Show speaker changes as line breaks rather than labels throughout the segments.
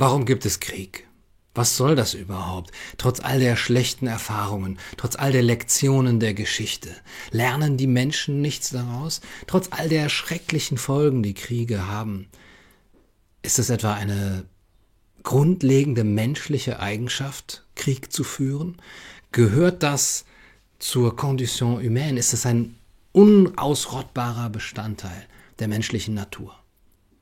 Warum gibt es Krieg? Was soll das überhaupt? Trotz all der schlechten Erfahrungen, trotz all der Lektionen der Geschichte, lernen die Menschen nichts daraus? Trotz all der schrecklichen Folgen, die Kriege haben, ist es etwa eine grundlegende menschliche Eigenschaft, Krieg zu führen? Gehört das zur Condition humaine? Ist es ein unausrottbarer Bestandteil der menschlichen Natur?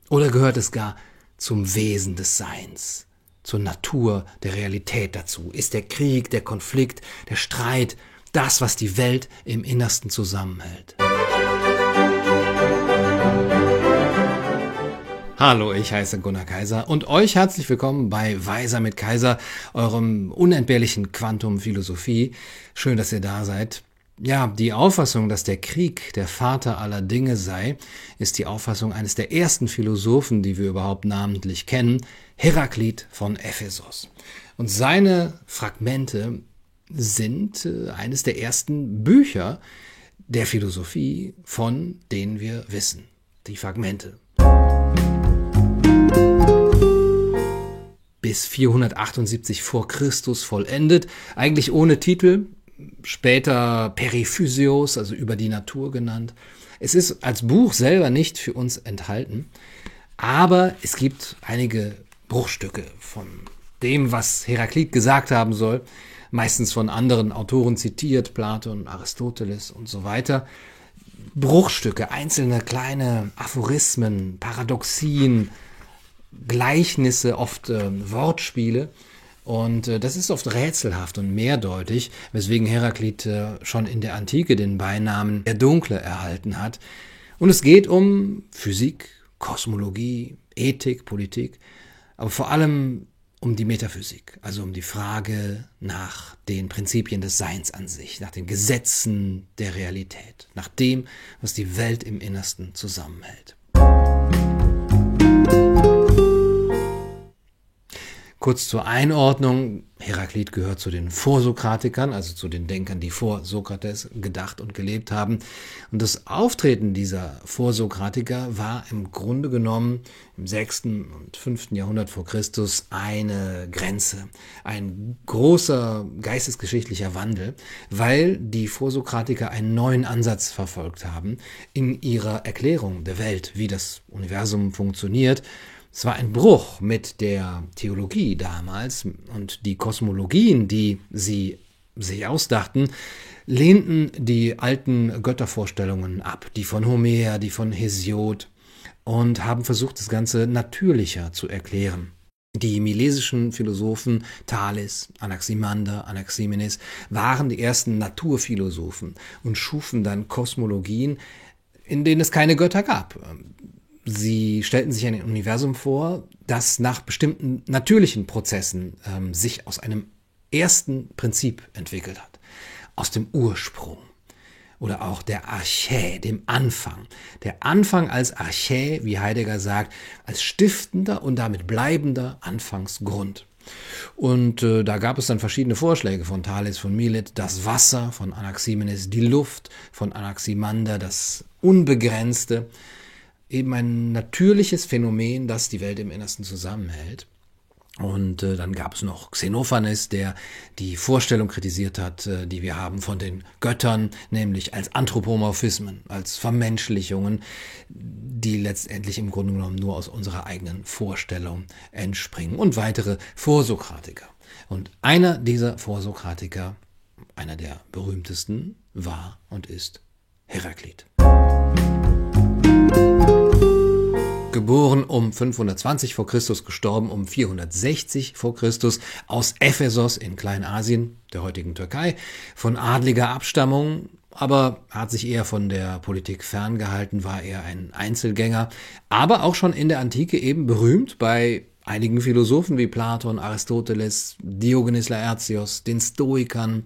Oder gehört es gar zum Wesen des Seins, zur Natur der Realität dazu? Ist der Krieg, der Konflikt, der Streit das, was die Welt im Innersten zusammenhält? Hallo, ich heiße Gunnar Kaiser und euch herzlich willkommen bei Weiser mit Kaiser, eurem unentbehrlichen Quantum Philosophie. Schön, dass ihr da seid. Ja, die Auffassung, dass der Krieg der Vater aller Dinge sei, ist die Auffassung eines der ersten Philosophen, die wir überhaupt namentlich kennen, Heraklit von Ephesos. Und seine Fragmente sind äh, eines der ersten Bücher der Philosophie, von denen wir wissen. Die Fragmente. Bis 478 vor Christus vollendet, eigentlich ohne Titel, später Periphysios, also über die Natur genannt. Es ist als Buch selber nicht für uns enthalten, aber es gibt einige Bruchstücke von dem, was Heraklit gesagt haben soll, meistens von anderen Autoren zitiert, Platon, Aristoteles und so weiter. Bruchstücke, einzelne kleine Aphorismen, Paradoxien, Gleichnisse, oft äh, Wortspiele, und äh, das ist oft rätselhaft und mehrdeutig, weswegen Heraklit äh, schon in der Antike den Beinamen der Dunkle erhalten hat. Und es geht um Physik, Kosmologie, Ethik, Politik, aber vor allem um die Metaphysik, also um die Frage nach den Prinzipien des Seins an sich, nach den Gesetzen der Realität, nach dem, was die Welt im Innersten zusammenhält. Kurz zur Einordnung. Heraklit gehört zu den Vorsokratikern, also zu den Denkern, die vor Sokrates gedacht und gelebt haben. Und das Auftreten dieser Vorsokratiker war im Grunde genommen im 6. und 5. Jahrhundert vor Christus eine Grenze, ein großer geistesgeschichtlicher Wandel, weil die Vorsokratiker einen neuen Ansatz verfolgt haben in ihrer Erklärung der Welt, wie das Universum funktioniert es war ein Bruch mit der Theologie damals und die Kosmologien, die sie sich ausdachten, lehnten die alten Göttervorstellungen ab, die von Homer, die von Hesiod, und haben versucht, das Ganze natürlicher zu erklären. Die milesischen Philosophen Thales, Anaximander, Anaximenes waren die ersten Naturphilosophen und schufen dann Kosmologien, in denen es keine Götter gab. Sie stellten sich ein Universum vor, das nach bestimmten natürlichen Prozessen ähm, sich aus einem ersten Prinzip entwickelt hat, aus dem Ursprung oder auch der Archä, dem Anfang. Der Anfang als Archä, wie Heidegger sagt, als stiftender und damit bleibender Anfangsgrund. Und äh, da gab es dann verschiedene Vorschläge von Thales, von Milet, das Wasser, von Anaximenes, die Luft, von Anaximander, das Unbegrenzte eben ein natürliches Phänomen, das die Welt im Innersten zusammenhält. Und äh, dann gab es noch Xenophanes, der die Vorstellung kritisiert hat, äh, die wir haben von den Göttern, nämlich als Anthropomorphismen, als Vermenschlichungen, die letztendlich im Grunde genommen nur aus unserer eigenen Vorstellung entspringen. Und weitere Vorsokratiker. Und einer dieser Vorsokratiker, einer der berühmtesten, war und ist Heraklit. Geboren um 520 vor Christus, gestorben um 460 vor Christus, aus Ephesos in Kleinasien, der heutigen Türkei, von adliger Abstammung, aber hat sich eher von der Politik ferngehalten, war eher ein Einzelgänger, aber auch schon in der Antike eben berühmt bei einigen Philosophen wie Platon, Aristoteles, Diogenes Laertios, den Stoikern.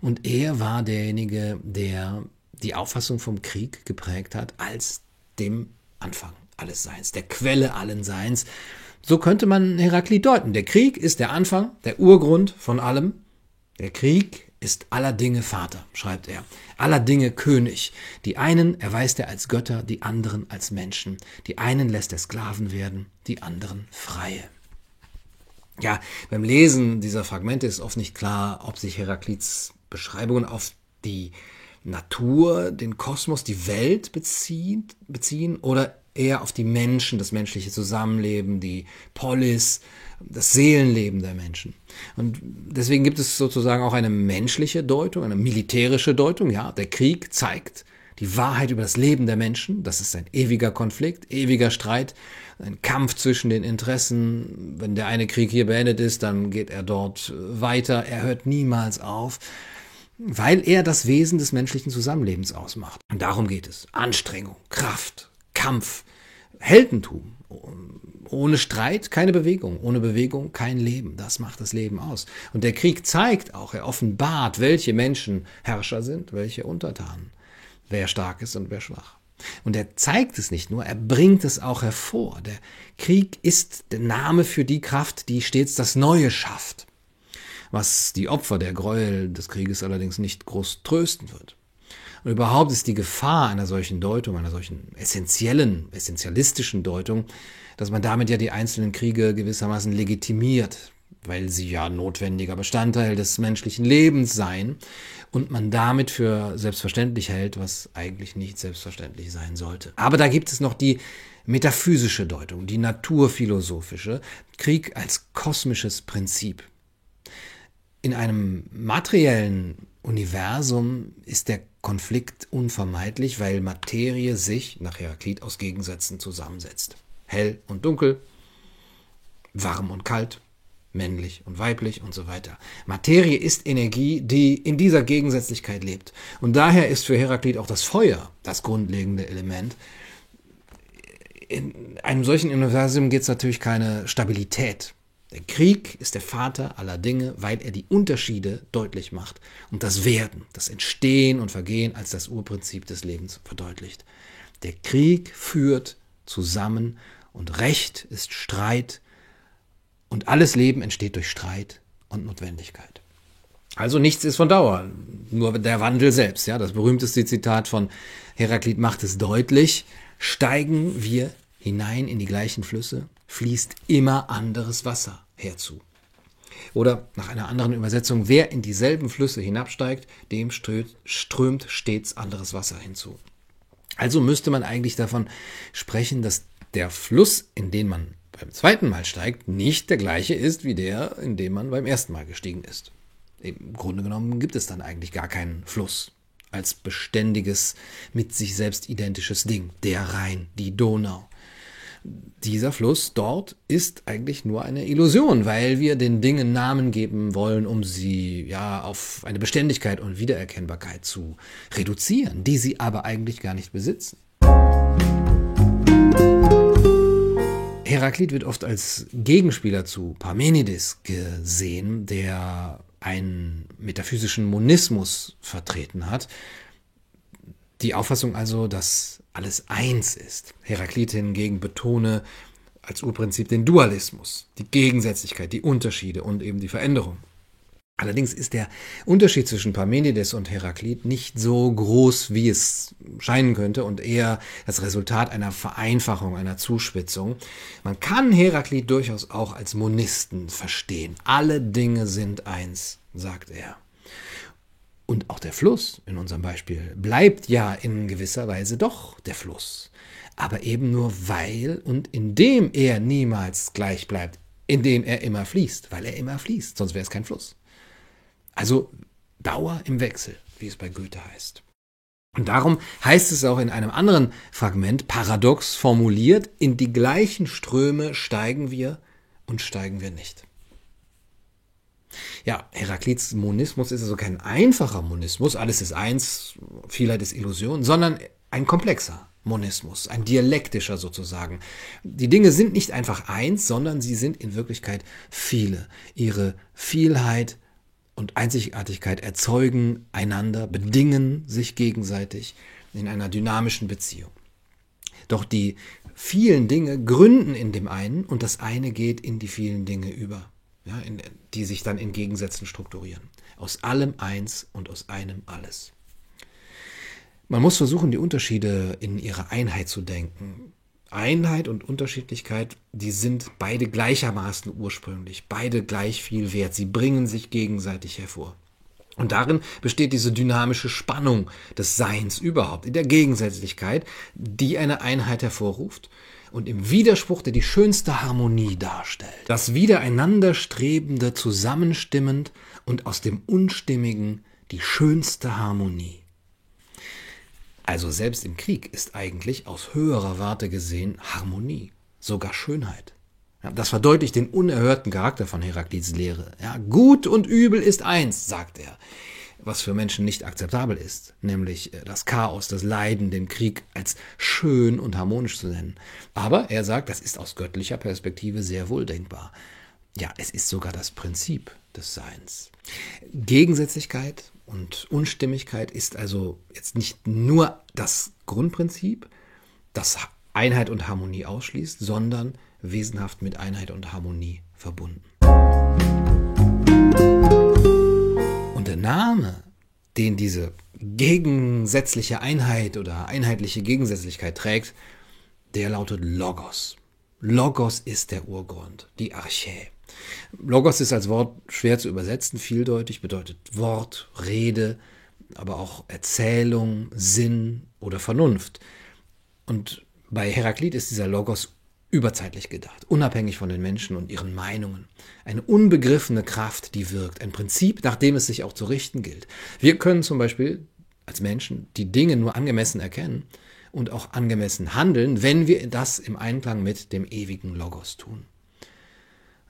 Und er war derjenige, der die Auffassung vom Krieg geprägt hat als dem Anfang alles Seins, der Quelle allen Seins. So könnte man Heraklit deuten. Der Krieg ist der Anfang, der Urgrund von allem. Der Krieg ist aller Dinge Vater, schreibt er, aller Dinge König. Die einen erweist er als Götter, die anderen als Menschen. Die einen lässt er Sklaven werden, die anderen Freie. Ja, beim Lesen dieser Fragmente ist oft nicht klar, ob sich Heraklits Beschreibungen auf die Natur, den Kosmos, die Welt beziehen, beziehen oder eher auf die Menschen, das menschliche Zusammenleben, die Polis, das Seelenleben der Menschen. Und deswegen gibt es sozusagen auch eine menschliche Deutung, eine militärische Deutung. Ja, der Krieg zeigt die Wahrheit über das Leben der Menschen. Das ist ein ewiger Konflikt, ewiger Streit, ein Kampf zwischen den Interessen. Wenn der eine Krieg hier beendet ist, dann geht er dort weiter. Er hört niemals auf weil er das Wesen des menschlichen Zusammenlebens ausmacht. Und darum geht es. Anstrengung, Kraft, Kampf, Heldentum. Ohne Streit keine Bewegung, ohne Bewegung kein Leben. Das macht das Leben aus. Und der Krieg zeigt auch, er offenbart, welche Menschen Herrscher sind, welche Untertanen, wer stark ist und wer schwach. Und er zeigt es nicht nur, er bringt es auch hervor. Der Krieg ist der Name für die Kraft, die stets das Neue schafft was die Opfer der Gräuel des Krieges allerdings nicht groß trösten wird. Und überhaupt ist die Gefahr einer solchen Deutung, einer solchen essentiellen, essentialistischen Deutung, dass man damit ja die einzelnen Kriege gewissermaßen legitimiert, weil sie ja notwendiger Bestandteil des menschlichen Lebens seien und man damit für selbstverständlich hält, was eigentlich nicht selbstverständlich sein sollte. Aber da gibt es noch die metaphysische Deutung, die naturphilosophische, Krieg als kosmisches Prinzip. In einem materiellen Universum ist der Konflikt unvermeidlich, weil Materie sich nach Heraklit aus Gegensätzen zusammensetzt. Hell und dunkel, warm und kalt, männlich und weiblich und so weiter. Materie ist Energie, die in dieser Gegensätzlichkeit lebt. Und daher ist für Heraklit auch das Feuer das grundlegende Element. In einem solchen Universum geht es natürlich keine Stabilität. Der Krieg ist der Vater aller Dinge, weil er die Unterschiede deutlich macht und das Werden, das Entstehen und Vergehen als das Urprinzip des Lebens verdeutlicht. Der Krieg führt zusammen und Recht ist Streit und alles Leben entsteht durch Streit und Notwendigkeit. Also nichts ist von Dauer, nur der Wandel selbst. Ja, das berühmteste Zitat von Heraklit macht es deutlich. Steigen wir hinein in die gleichen Flüsse, fließt immer anderes Wasser herzu. Oder nach einer anderen Übersetzung, wer in dieselben Flüsse hinabsteigt, dem strömt stets anderes Wasser hinzu. Also müsste man eigentlich davon sprechen, dass der Fluss, in den man beim zweiten Mal steigt, nicht der gleiche ist wie der, in dem man beim ersten Mal gestiegen ist. Im Grunde genommen gibt es dann eigentlich gar keinen Fluss als beständiges, mit sich selbst identisches Ding. Der Rhein, die Donau, dieser Fluss dort ist eigentlich nur eine Illusion, weil wir den Dingen Namen geben wollen, um sie ja auf eine Beständigkeit und Wiedererkennbarkeit zu reduzieren, die sie aber eigentlich gar nicht besitzen. Heraklit wird oft als Gegenspieler zu Parmenides gesehen, der einen metaphysischen Monismus vertreten hat. Die Auffassung also, dass alles eins ist. Heraklit hingegen betone als Urprinzip den Dualismus, die Gegensätzlichkeit, die Unterschiede und eben die Veränderung. Allerdings ist der Unterschied zwischen Parmenides und Heraklit nicht so groß, wie es scheinen könnte und eher das Resultat einer Vereinfachung, einer Zuspitzung. Man kann Heraklit durchaus auch als Monisten verstehen. Alle Dinge sind eins, sagt er. Und auch der Fluss in unserem Beispiel bleibt ja in gewisser Weise doch der Fluss. Aber eben nur weil und indem er niemals gleich bleibt, indem er immer fließt, weil er immer fließt, sonst wäre es kein Fluss. Also Dauer im Wechsel, wie es bei Goethe heißt. Und darum heißt es auch in einem anderen Fragment, paradox formuliert, in die gleichen Ströme steigen wir und steigen wir nicht. Ja, Heraklits Monismus ist also kein einfacher Monismus, alles ist eins, Vielheit ist Illusion, sondern ein komplexer Monismus, ein dialektischer sozusagen. Die Dinge sind nicht einfach eins, sondern sie sind in Wirklichkeit viele. Ihre Vielheit und Einzigartigkeit erzeugen einander, bedingen sich gegenseitig in einer dynamischen Beziehung. Doch die vielen Dinge gründen in dem einen und das eine geht in die vielen Dinge über ja, in, die sich dann in Gegensätzen strukturieren. Aus allem eins und aus einem alles. Man muss versuchen, die Unterschiede in ihrer Einheit zu denken. Einheit und Unterschiedlichkeit, die sind beide gleichermaßen ursprünglich, beide gleich viel wert. Sie bringen sich gegenseitig hervor. Und darin besteht diese dynamische Spannung des Seins überhaupt, in der Gegensätzlichkeit, die eine Einheit hervorruft und im Widerspruch, der die schönste Harmonie darstellt. Das Wiedereinanderstrebende zusammenstimmend und aus dem Unstimmigen die schönste Harmonie. Also selbst im Krieg ist eigentlich aus höherer Warte gesehen Harmonie, sogar Schönheit. Das verdeutlicht den unerhörten Charakter von Heraklits Lehre. Ja, gut und übel ist eins, sagt er, was für Menschen nicht akzeptabel ist, nämlich äh, das Chaos, das Leiden, den Krieg als schön und harmonisch zu nennen. Aber er sagt, das ist aus göttlicher Perspektive sehr wohl denkbar. Ja, es ist sogar das Prinzip des Seins. Gegensätzlichkeit und Unstimmigkeit ist also jetzt nicht nur das Grundprinzip, das Einheit und Harmonie ausschließt, sondern wesenhaft mit Einheit und Harmonie verbunden. Name, den diese gegensätzliche Einheit oder einheitliche Gegensätzlichkeit trägt, der lautet Logos. Logos ist der Urgrund, die Archä. Logos ist als Wort schwer zu übersetzen, vieldeutig, bedeutet Wort, Rede, aber auch Erzählung, Sinn oder Vernunft. Und bei Heraklit ist dieser Logos überzeitlich gedacht, unabhängig von den Menschen und ihren Meinungen. Eine unbegriffene Kraft, die wirkt, ein Prinzip, nach dem es sich auch zu richten gilt. Wir können zum Beispiel als Menschen die Dinge nur angemessen erkennen und auch angemessen handeln, wenn wir das im Einklang mit dem ewigen Logos tun.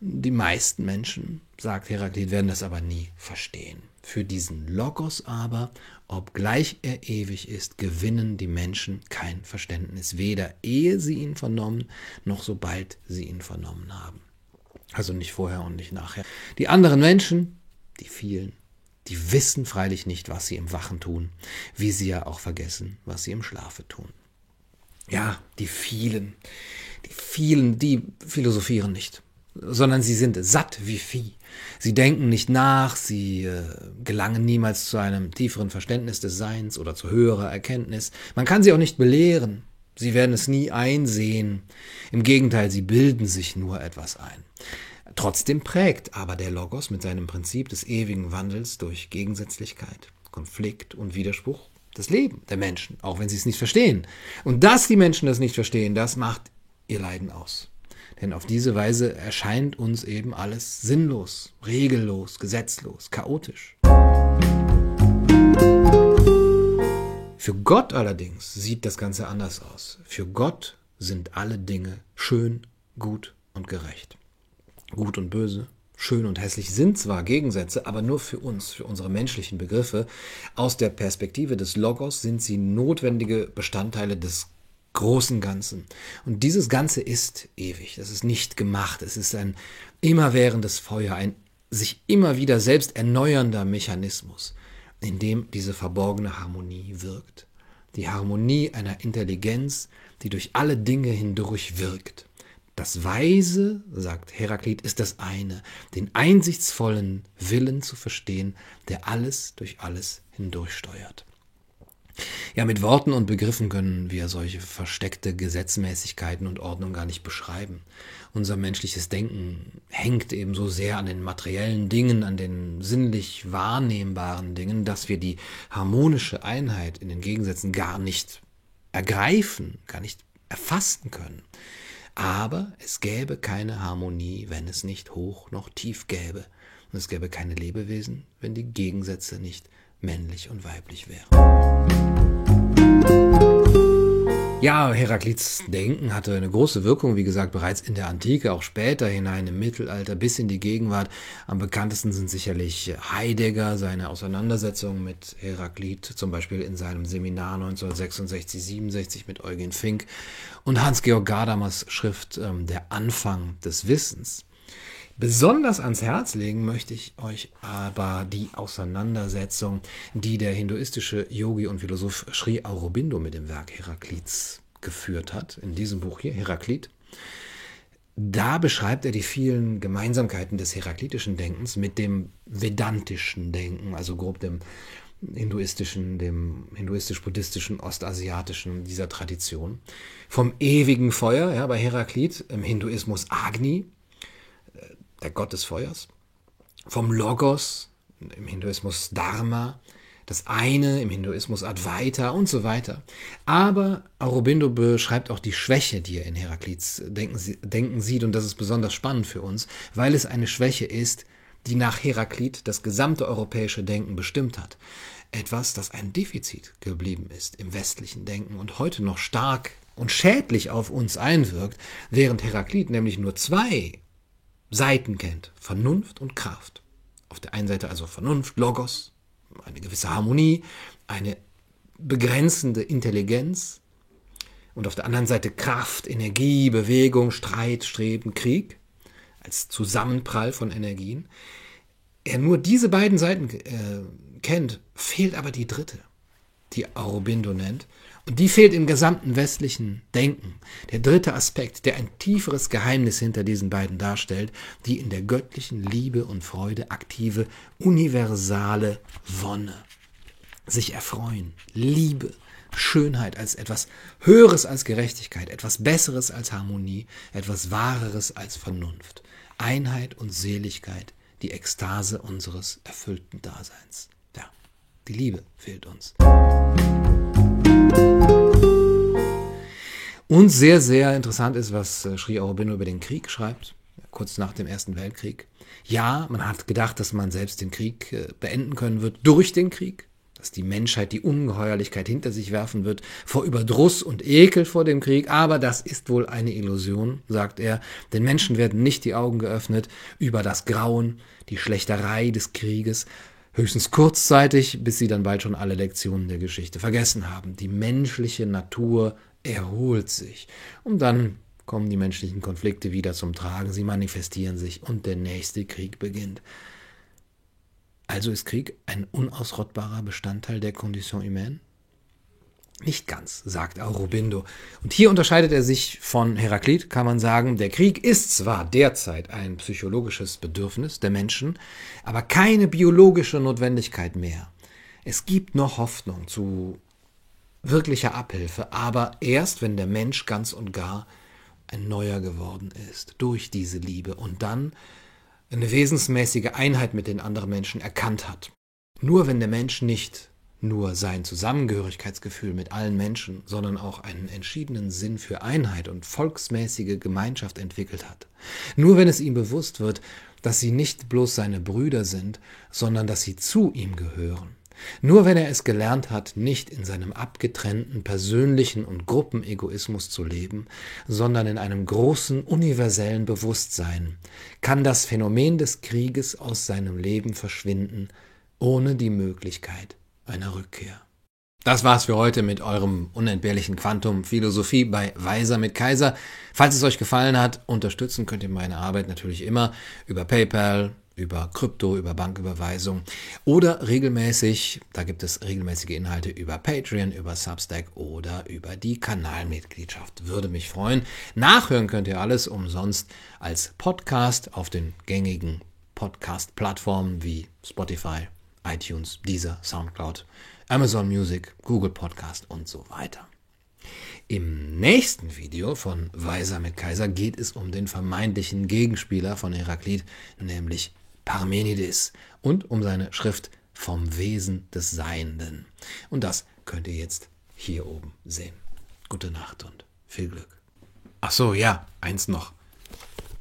Die meisten Menschen, sagt Heraklit, werden das aber nie verstehen. Für diesen Logos aber, obgleich er ewig ist, gewinnen die Menschen kein Verständnis, weder ehe sie ihn vernommen, noch sobald sie ihn vernommen haben. Also nicht vorher und nicht nachher. Die anderen Menschen, die vielen, die wissen freilich nicht, was sie im Wachen tun, wie sie ja auch vergessen, was sie im Schlafe tun. Ja, die vielen, die vielen, die philosophieren nicht sondern sie sind satt wie Vieh. Sie denken nicht nach, sie äh, gelangen niemals zu einem tieferen Verständnis des Seins oder zu höherer Erkenntnis. Man kann sie auch nicht belehren. Sie werden es nie einsehen. Im Gegenteil, sie bilden sich nur etwas ein. Trotzdem prägt aber der Logos mit seinem Prinzip des ewigen Wandels durch Gegensätzlichkeit, Konflikt und Widerspruch das Leben der Menschen, auch wenn sie es nicht verstehen. Und dass die Menschen das nicht verstehen, das macht ihr Leiden aus. Denn auf diese Weise erscheint uns eben alles sinnlos, regellos, gesetzlos, chaotisch. Für Gott allerdings sieht das Ganze anders aus. Für Gott sind alle Dinge schön, gut und gerecht. Gut und böse, schön und hässlich sind zwar Gegensätze, aber nur für uns, für unsere menschlichen Begriffe. Aus der Perspektive des Logos sind sie notwendige Bestandteile des großen Ganzen. Und dieses Ganze ist ewig. Das ist nicht gemacht. Es ist ein immerwährendes Feuer, ein sich immer wieder selbst erneuernder Mechanismus, in dem diese verborgene Harmonie wirkt. Die Harmonie einer Intelligenz, die durch alle Dinge hindurch wirkt. Das Weise, sagt Heraklit, ist das eine, den einsichtsvollen Willen zu verstehen, der alles durch alles hindurchsteuert. Ja, mit Worten und Begriffen können wir solche versteckte Gesetzmäßigkeiten und Ordnung gar nicht beschreiben. Unser menschliches Denken hängt eben so sehr an den materiellen Dingen, an den sinnlich wahrnehmbaren Dingen, dass wir die harmonische Einheit in den Gegensätzen gar nicht ergreifen, gar nicht erfassen können. Aber es gäbe keine Harmonie, wenn es nicht hoch noch tief gäbe. Und es gäbe keine Lebewesen, wenn die Gegensätze nicht männlich und weiblich wären. Ja, Heraklits Denken hatte eine große Wirkung, wie gesagt, bereits in der Antike, auch später hinein im Mittelalter bis in die Gegenwart. Am bekanntesten sind sicherlich Heidegger, seine Auseinandersetzung mit Heraklit, zum Beispiel in seinem Seminar 1966, 67 mit Eugen Fink und Hans-Georg Gadamas Schrift ähm, Der Anfang des Wissens. Besonders ans Herz legen möchte ich euch aber die Auseinandersetzung, die der hinduistische Yogi und Philosoph Sri Aurobindo mit dem Werk Heraklits geführt hat, in diesem Buch hier, Heraklit. Da beschreibt er die vielen Gemeinsamkeiten des heraklitischen Denkens mit dem vedantischen Denken, also grob dem hinduistischen, dem hinduistisch-buddhistischen, ostasiatischen, dieser Tradition. Vom ewigen Feuer, ja, bei Heraklit, im Hinduismus Agni, der Gott des Feuers. Vom Logos, im Hinduismus Dharma, das eine, im Hinduismus Advaita und so weiter. Aber Aurobindo beschreibt auch die Schwäche, die er in Heraklits Denken, Denken sieht, und das ist besonders spannend für uns, weil es eine Schwäche ist, die nach Heraklit das gesamte europäische Denken bestimmt hat. Etwas, das ein Defizit geblieben ist im westlichen Denken und heute noch stark und schädlich auf uns einwirkt, während Heraklit nämlich nur zwei Seiten kennt, Vernunft und Kraft. Auf der einen Seite also Vernunft, Logos, eine gewisse Harmonie, eine begrenzende Intelligenz und auf der anderen Seite Kraft, Energie, Bewegung, Streit, Streben, Krieg als Zusammenprall von Energien. Er nur diese beiden Seiten äh, kennt, fehlt aber die dritte, die Aurobindo nennt. Und die fehlt im gesamten westlichen Denken. Der dritte Aspekt, der ein tieferes Geheimnis hinter diesen beiden darstellt, die in der göttlichen Liebe und Freude aktive, universale Wonne. Sich erfreuen, Liebe, Schönheit als etwas Höheres als Gerechtigkeit, etwas Besseres als Harmonie, etwas Wahreres als Vernunft. Einheit und Seligkeit, die Ekstase unseres erfüllten Daseins. Ja, die Liebe fehlt uns. Und sehr, sehr interessant ist, was äh, Sri Aurobindo über den Krieg schreibt, kurz nach dem Ersten Weltkrieg. Ja, man hat gedacht, dass man selbst den Krieg äh, beenden können wird durch den Krieg, dass die Menschheit die Ungeheuerlichkeit hinter sich werfen wird, vor Überdruss und Ekel vor dem Krieg, aber das ist wohl eine Illusion, sagt er, denn Menschen werden nicht die Augen geöffnet über das Grauen, die Schlechterei des Krieges, höchstens kurzzeitig, bis sie dann bald schon alle Lektionen der Geschichte vergessen haben. Die menschliche Natur erholt sich. Und dann kommen die menschlichen Konflikte wieder zum Tragen, sie manifestieren sich und der nächste Krieg beginnt. Also ist Krieg ein unausrottbarer Bestandteil der Condition humaine? Nicht ganz, sagt Aurobindo. Und hier unterscheidet er sich von Heraklit, kann man sagen, der Krieg ist zwar derzeit ein psychologisches Bedürfnis der Menschen, aber keine biologische Notwendigkeit mehr. Es gibt noch Hoffnung zu wirklicher Abhilfe, aber erst wenn der Mensch ganz und gar ein neuer geworden ist durch diese Liebe und dann eine wesensmäßige Einheit mit den anderen Menschen erkannt hat. Nur wenn der Mensch nicht nur sein Zusammengehörigkeitsgefühl mit allen Menschen, sondern auch einen entschiedenen Sinn für Einheit und volksmäßige Gemeinschaft entwickelt hat. Nur wenn es ihm bewusst wird, dass sie nicht bloß seine Brüder sind, sondern dass sie zu ihm gehören. Nur wenn er es gelernt hat, nicht in seinem abgetrennten persönlichen und Gruppenegoismus zu leben, sondern in einem großen universellen Bewusstsein, kann das Phänomen des Krieges aus seinem Leben verschwinden, ohne die Möglichkeit einer Rückkehr. Das war's für heute mit eurem unentbehrlichen Quantum Philosophie bei Weiser mit Kaiser. Falls es euch gefallen hat, unterstützen könnt ihr meine Arbeit natürlich immer über PayPal, über Krypto, über Banküberweisung oder regelmäßig, da gibt es regelmäßige Inhalte über Patreon, über Substack oder über die Kanalmitgliedschaft. Würde mich freuen. Nachhören könnt ihr alles umsonst als Podcast auf den gängigen Podcast-Plattformen wie Spotify, iTunes, Deezer, Soundcloud, Amazon Music, Google Podcast und so weiter. Im nächsten Video von Weiser mit Kaiser geht es um den vermeintlichen Gegenspieler von Heraklit, nämlich Parmenides und um seine Schrift vom Wesen des Seienden. Und das könnt ihr jetzt hier oben sehen. Gute Nacht und viel Glück. Ach so, ja, eins noch.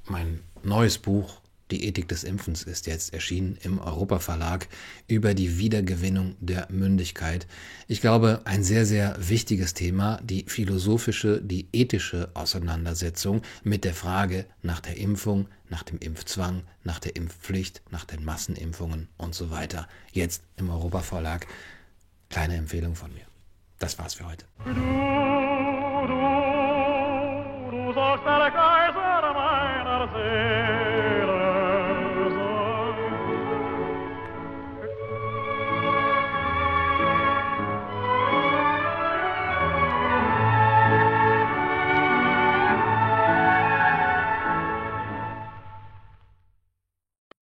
Mein neues Buch die Ethik des Impfens ist jetzt erschienen im Europa-Verlag über die Wiedergewinnung der Mündigkeit. Ich glaube, ein sehr, sehr wichtiges Thema, die philosophische, die ethische Auseinandersetzung mit der Frage nach der Impfung, nach dem Impfzwang, nach der Impfpflicht, nach den Massenimpfungen und so weiter. Jetzt im Europa-Verlag. Kleine Empfehlung von mir. Das war's für heute. Du, du, du